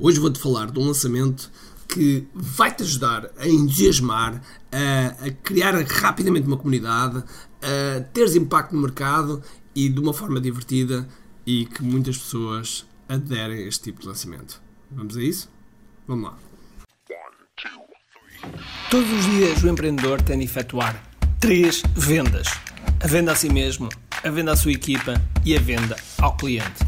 Hoje vou-te falar de um lançamento que vai-te ajudar a entusiasmar, a, a, criar rapidamente uma comunidade, a teres impacto no mercado e de uma forma divertida e que muitas pessoas aderem a este tipo de lançamento. Vamos a isso? Vamos lá. Todos os dias o empreendedor tem de efetuar três vendas: a venda a si mesmo, a venda à sua equipa e a venda ao cliente.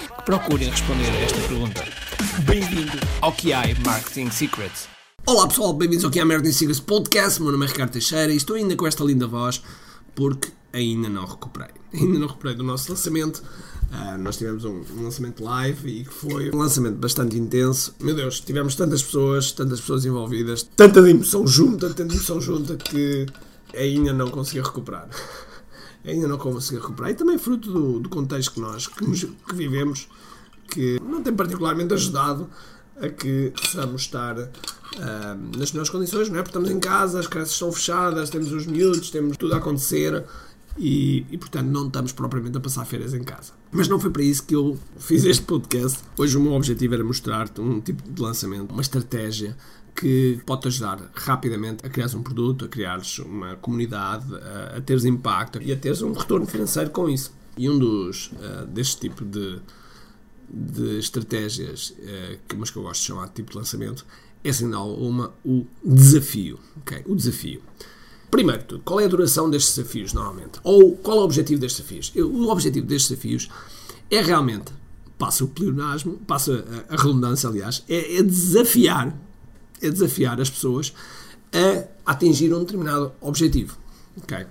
procurem responder a esta pergunta. Bem-vindo ao QI Marketing Secrets. Olá pessoal, bem-vindos ao QI Marketing Secrets Podcast. Meu nome é Ricardo Teixeira e estou ainda com esta linda voz porque ainda não recuperei. Ainda não recuperei do nosso lançamento Uh, nós tivemos um, um, lançamento live e que foi um lançamento bastante intenso. Meu Deus, tivemos tantas pessoas, tantas pessoas envolvidas, tanta emoção junta, tanta emoção junta que ainda não consegui recuperar. ainda não consegui recuperar. E também fruto do, do contexto que nós que, que, vivemos, que não tem particularmente ajudado a que possamos estar uh, nas melhores condições, não é? Porque estamos em casa, as crianças estão fechadas, temos os miúdos, temos tudo a acontecer e, e, portanto não estamos propriamente a passar férias em casa. Mas não foi para isso que eu fiz este podcast. Hoje o meu objetivo era mostrar-te um tipo de lançamento, uma estratégia que pode-te ajudar rapidamente a criar um produto, a criares uma comunidade, a, a teres impacto e a teres um retorno financeiro com isso. E um dos uh, deste tipo de, de estratégias, uh, que, mas que eu gosto de chamar de tipo de lançamento, é sem uma o desafio. Okay? O desafio. Primeiro tudo, qual é a duração destes desafios normalmente? Ou qual é o objetivo destes desafios? O objetivo destes desafios é realmente, passa o pleonasmo, passa a, redundância, aliás, é, é desafiar, é desafiar as pessoas a atingir um determinado objetivo. Okay?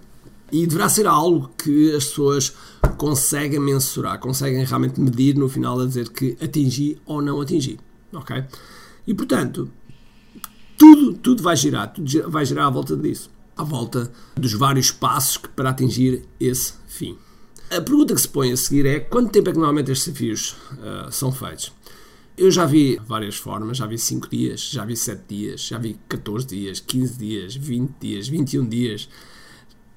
E deverá ser algo que as pessoas conseguem mensurar, conseguem realmente medir no final a dizer que atingi ou não atingi. Ok? E portanto, tudo, tudo vai girar, tudo vai girar à volta disso à volta dos vários passos para atingir esse fim. A pergunta que se põe a seguir é quanto tempo é que normalmente estes desafios uh, são feitos? Eu já vi várias formas, já vi 5 dias, já vi 7 dias, já vi 14 dias, 15 dias, 20 dias, 21 dias,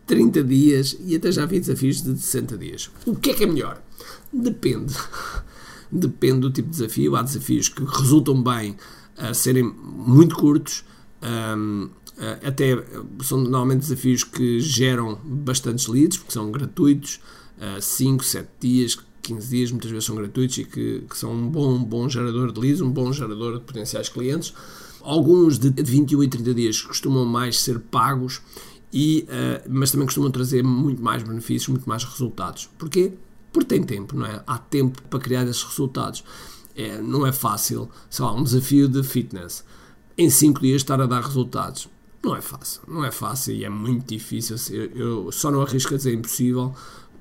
30 dias e até já vi desafios de 60 dias. O que é que é melhor? Depende. Depende do tipo de desafio. Há desafios que resultam bem a serem muito curtos. Um, eh, até são normalmente desafios que geram bastantes leads, porque são gratuitos, 5, uh, 7 dias, 15 dias, muitas vezes são gratuitos e que, que, são um bom, bom gerador de leads, um bom gerador de potenciais clientes. Alguns de 21 e 30 dias costumam mais ser pagos, e, uh, mas também costumam trazer muito mais benefícios, muito mais resultados. Porquê? Porque tem tempo, não é? Há tempo para criar esses resultados. É, não é fácil, sei lá, um desafio de fitness em 5 dias estar a dar resultados. Não é fácil, não é fácil e é muito difícil. Eu só não arrisco a dizer impossível,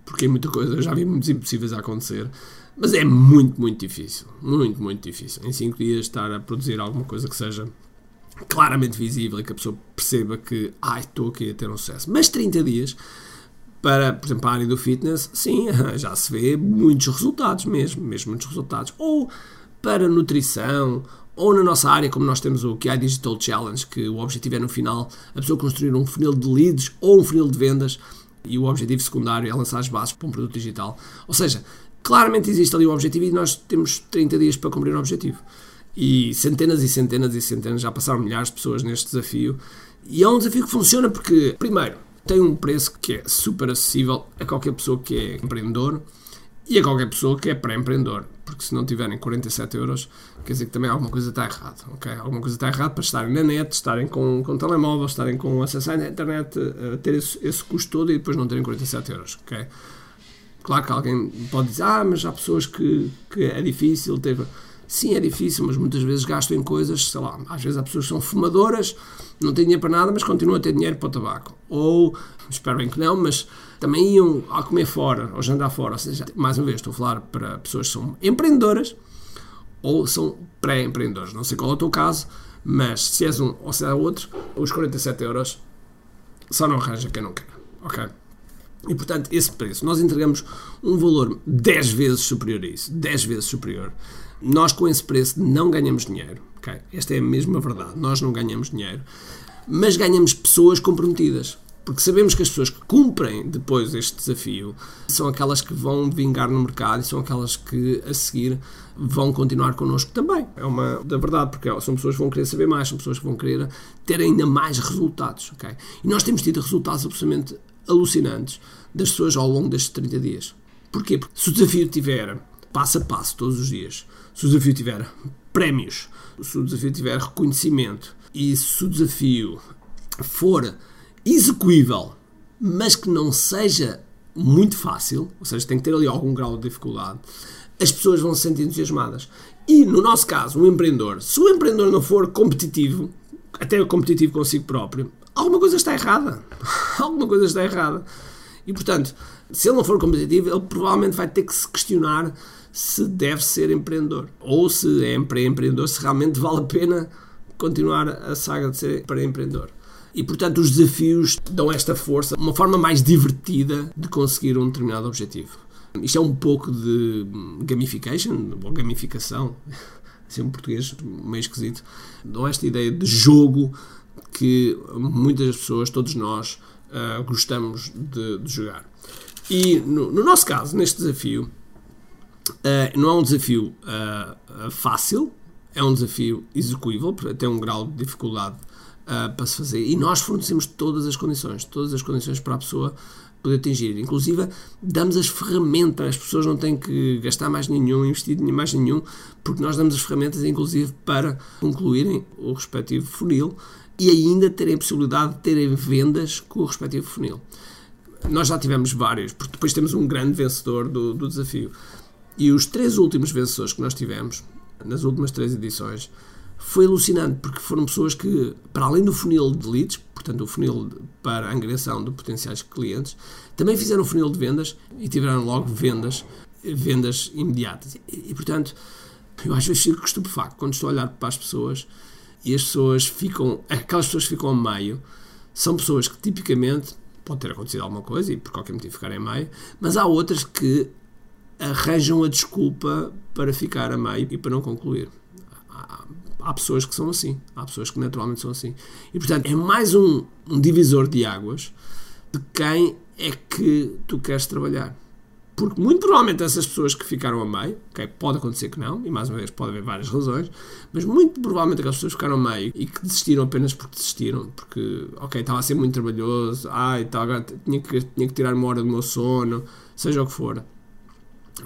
porque é muita coisa, eu já vi muitos impossíveis a acontecer, mas é muito, muito difícil. Muito, muito difícil. Em 5 dias estar a produzir alguma coisa que seja claramente visível e que a pessoa perceba que, ai, estou aqui a ter um sucesso. Mas 30 dias, para, por exemplo, a área do fitness, sim, já se vê muitos resultados mesmo, mesmo muitos resultados. Ou para nutrição, ou na nossa área, como nós temos o QI Digital Challenge, que o objetivo é no final a pessoa construir um funil de leads ou um funil de vendas e o objetivo secundário é lançar as bases para um produto digital. Ou seja, claramente existe ali um objetivo e nós temos 30 dias para cumprir o objetivo. E centenas e centenas e centenas, já passaram milhares de pessoas neste desafio. E é um desafio que funciona porque, primeiro, tem um preço que é super acessível a qualquer pessoa que é empreendedor e a qualquer pessoa que é pré-empreendedor, porque se não tiverem 47 euros, quer dizer que também alguma coisa está errada, ok? Alguma coisa está errada para estarem na net, estarem com, com telemóvel, estarem com acesso à internet, uh, ter esse, esse custo todo e depois não terem 47 euros, ok? Claro que alguém pode dizer, ah, mas há pessoas que, que é difícil ter... Sim, é difícil, mas muitas vezes gastam em coisas, sei lá, às vezes há pessoas que são fumadoras, não têm dinheiro para nada, mas continuam a ter dinheiro para o tabaco. Ou, espero bem que não, mas também iam a comer fora, ou jantar fora. Ou seja, mais uma vez, estou a falar para pessoas que são empreendedoras ou são pré-empreendedores. Não sei qual é o teu caso, mas se és um ou se é outro, os 47 euros só não arranja quem não quer. Ok? E portanto, esse preço, nós entregamos um valor 10 vezes superior a isso, 10 vezes superior. Nós com esse preço não ganhamos dinheiro, ok? Esta é a mesma verdade, nós não ganhamos dinheiro, mas ganhamos pessoas comprometidas. Porque sabemos que as pessoas que cumprem depois este desafio são aquelas que vão vingar no mercado e são aquelas que a seguir vão continuar connosco também. É uma da verdade, porque são pessoas que vão querer saber mais, são pessoas que vão querer ter ainda mais resultados. ok? E nós temos tido resultados absolutamente alucinantes das pessoas ao longo destes 30 dias. Porquê? Porque se o desafio tiver passo a passo todos os dias, se o desafio tiver prémios, se o desafio tiver reconhecimento e se o desafio for execuível, mas que não seja muito fácil, ou seja, tem que ter ali algum grau de dificuldade, as pessoas vão se sentir entusiasmadas. E no nosso caso, um empreendedor, se o empreendedor não for competitivo, até competitivo consigo próprio, alguma coisa está errada. alguma coisa está errada. E portanto, se ele não for competitivo, ele provavelmente vai ter que se questionar se deve ser empreendedor. Ou se é empreendedor, se realmente vale a pena continuar a saga de ser empreendedor. E portanto, os desafios dão esta força, uma forma mais divertida de conseguir um determinado objetivo. Isto é um pouco de gamification, ou gamificação, assim um português meio esquisito. Dão esta ideia de jogo que muitas pessoas, todos nós, uh, gostamos de, de, jogar. E no, no, nosso caso, neste desafio, uh, não é um desafio uh, fácil, é um desafio execuível, tem um grau de dificuldade para se fazer. E nós fornecemos todas as condições, todas as condições para a pessoa poder atingir. Inclusive, damos as ferramentas, as pessoas não têm que gastar mais nenhum, investir mais nenhum, porque nós damos as ferramentas, inclusive, para concluírem o respectivo funil e ainda terem a possibilidade de terem vendas com o respectivo funil. Nós já tivemos vários, porque depois temos um grande vencedor do, do desafio. E os três últimos vencedores que nós tivemos, nas últimas três edições, foi alucinante, porque foram pessoas que, para além do funil de leads, portanto o funil para a angariação de potenciais clientes, também fizeram o funil de vendas e tiveram logo vendas, vendas imediatas. E, e portanto, eu às vezes fico estupefacto quando estou a olhar para as pessoas e as pessoas ficam, aquelas pessoas que ficam a meio, são pessoas que tipicamente pode ter acontecido alguma coisa e por qualquer motivo ficarem a meio, mas há outras que arranjam a desculpa para ficar a meio e para não concluir. Há, há pessoas que são assim, há pessoas que naturalmente são assim. E portanto é mais um, um divisor de águas de quem é que tu queres trabalhar. Porque muito provavelmente essas pessoas que ficaram a meio, okay, pode acontecer que não, e mais uma vez pode haver várias razões, mas muito provavelmente aquelas pessoas que ficaram a meio e que desistiram apenas porque desistiram, porque, ok, estava a ser muito trabalhoso, ai, estava, tinha, que, tinha que tirar uma hora do meu sono, seja o que for.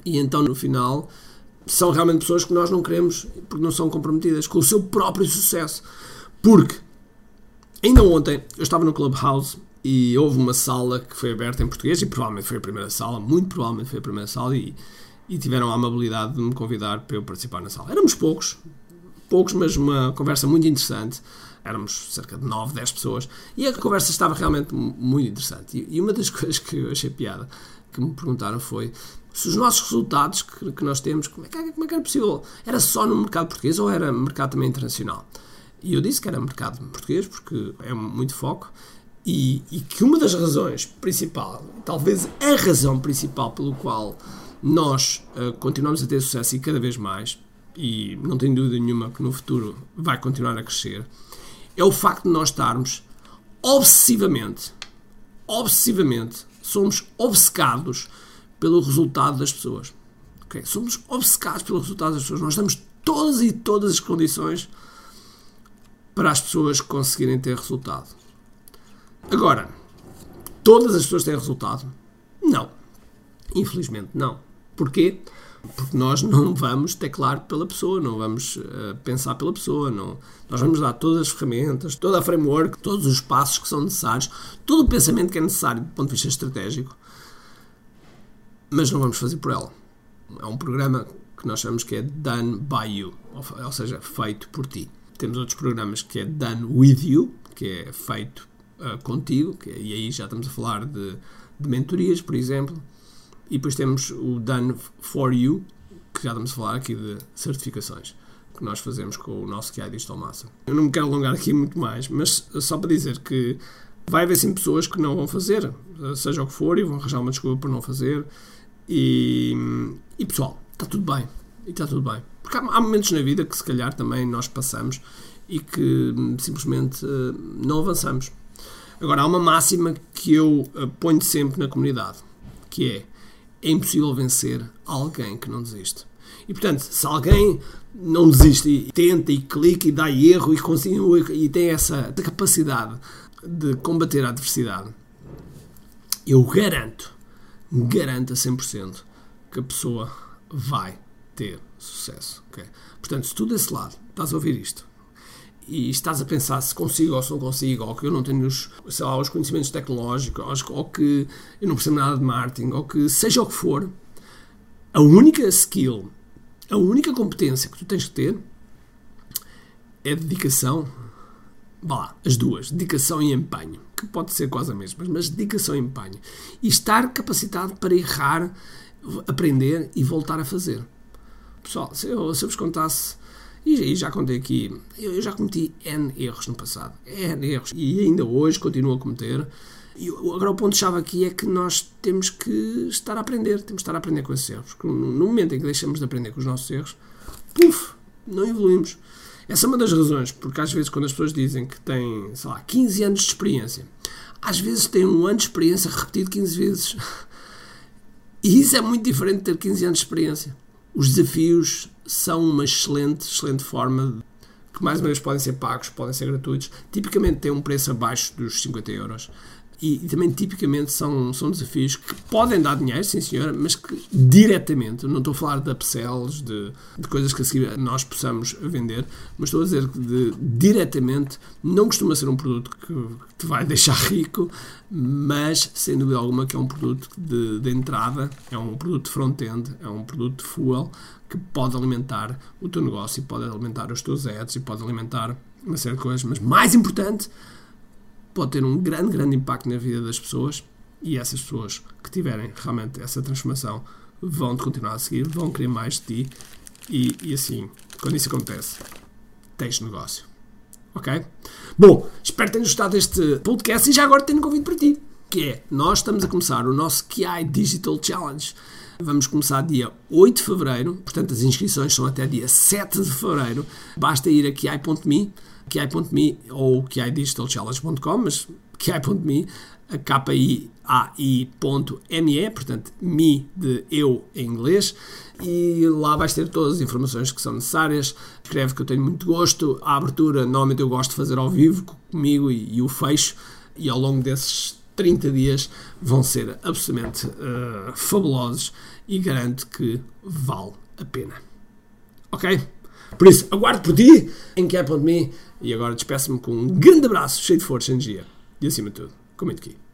E então no final são realmente pessoas que nós não queremos porque não são comprometidas com o seu próprio sucesso. Porque ainda ontem eu estava no Clubhouse e houve uma sala que foi aberta em português e provavelmente foi a primeira sala, muito provavelmente foi a primeira sala e, e tiveram a amabilidade de me convidar para eu participar na sala. Éramos poucos, poucos, mas uma conversa muito interessante. Éramos cerca de 9, 10 pessoas e a conversa estava realmente muito interessante. E, e uma das coisas que eu achei piada que me perguntaram foi se os nossos resultados que, que nós temos, como é, que, como é que era possível? Era só no mercado português ou era mercado também internacional? E eu disse que era mercado português porque é muito foco e, e, que uma das razões principal, talvez a razão principal pelo qual nós uh, continuamos a ter sucesso e cada vez mais, e não tenho dúvida nenhuma que no futuro vai continuar a crescer, é o facto de nós estarmos obsessivamente, obsessivamente, somos obcecados pelo resultado das pessoas. Okay? Somos obcecados pelo resultado das pessoas. Nós damos todas e todas as condições para as pessoas conseguirem ter resultado. Agora, todas as pessoas têm resultado? Não. Infelizmente, não. Porquê? Porque nós não vamos teclar pela pessoa, não vamos uh, pensar pela pessoa, não. nós vamos dar todas as ferramentas, toda a framework, todos os passos que são necessários, todo o pensamento que é necessário do ponto de vista estratégico, mas não vamos fazer por ela. É um programa que nós chamamos que é Done by You, ou seja, feito por ti. Temos outros programas que é Done with You, que é feito uh, contigo, que, e aí já estamos a falar de, de mentorias, por exemplo, e depois temos o Done for You, que já estamos a falar aqui de certificações que nós fazemos com o nosso QI Digital Master. Eu não me quero alongar aqui muito mais, mas só para dizer que vai haver sim pessoas que não vão fazer, seja o que for, e vão arranjar uma desculpa por não fazer. E, e pessoal, está tudo bem. E está tudo bem. Porque há, há, momentos na vida que se calhar também nós passamos e que hum, simplesmente uh, não avançamos. Agora, há uma máxima que eu uh, ponho sempre na comunidade, que é é impossível vencer alguém que não desiste. E portanto, se alguém não desiste e tenta e clica e dá erro e continua e tem essa capacidade de combater a adversidade, eu garanto, garanto a 100% que a pessoa vai ter sucesso. Okay? Portanto, se tu desse lado estás a ouvir isto e estás a pensar se consigo ou se não consigo, ou que eu não tenho os, sei lá, os conhecimentos tecnológicos, ou que eu não percebo nada de marketing, ou que seja o que for, a única skill, a única competência que tu tens que ter é dedicação. Vá lá, as duas, dedicação e empenho, que pode ser quase a mesma, mas dedicação e empenho. E estar capacitado para errar, aprender e voltar a fazer. Pessoal, se eu, se eu vos contasse, e, já contei aqui, eu, já cometi N erros no passado, N erros, e ainda hoje continuo a cometer. E agora o ponto-chave aqui é que nós temos que estar a aprender, temos que estar a aprender com esses erros. Porque no momento em que deixamos de aprender com os nossos erros, puf, não evoluímos. Essa é uma das razões, porque às vezes quando as pessoas dizem que têm, sei lá, 15 anos de experiência, às vezes têm um ano de experiência repetido 15 vezes. E isso é muito diferente de ter 15 anos de experiência. Os desafios são uma excelente, excelente forma que mais uma vez podem ser pagos, podem ser gratuitos. Tipicamente têm um preço abaixo dos 50 euros. E, também tipicamente são, são desafios que podem dar dinheiro, sim senhora, mas que diretamente, não estou a falar de upsells, de, de coisas que a seguir nós possamos vender, mas estou a dizer que de, diretamente não costuma ser um produto que, te vai deixar rico, mas sem dúvida alguma que é um produto de, de entrada, é um produto front-end, é um produto de fuel que pode alimentar o teu negócio, pode alimentar os teus ads e pode alimentar uma série de coisas, mas mais importante pode ter um grande, grande impacto na vida das pessoas e essas pessoas que tiverem realmente essa transformação vão-te continuar a seguir, vão querer mais de ti e, e assim, quando isso acontece, tens negócio. Ok? Bom, espero que tenhas gostado deste podcast e já agora tenho um convite para ti, que é, nós estamos a começar o nosso KI Digital Challenge. Vamos começar dia 8 de fevereiro, portanto as inscrições são até dia 7 de fevereiro. Basta ir a ki.me ki.me ou kidigitalchallenge.com, mas ki.me, K-I-A-I.me, portanto, me de eu em inglês, e lá vais ter todas as informações que são necessárias. Escreve que eu tenho muito gosto. A abertura, normalmente eu gosto de fazer ao vivo comigo e, e o fecho, e ao longo desses 30 dias vão ser absolutamente uh, fabulosos e garanto que vale a pena. Ok? Por isso, aguardo por ti em Cap.me e agora despeço-me com um grande abraço, cheio de força e energia. E acima de tudo, comente aqui.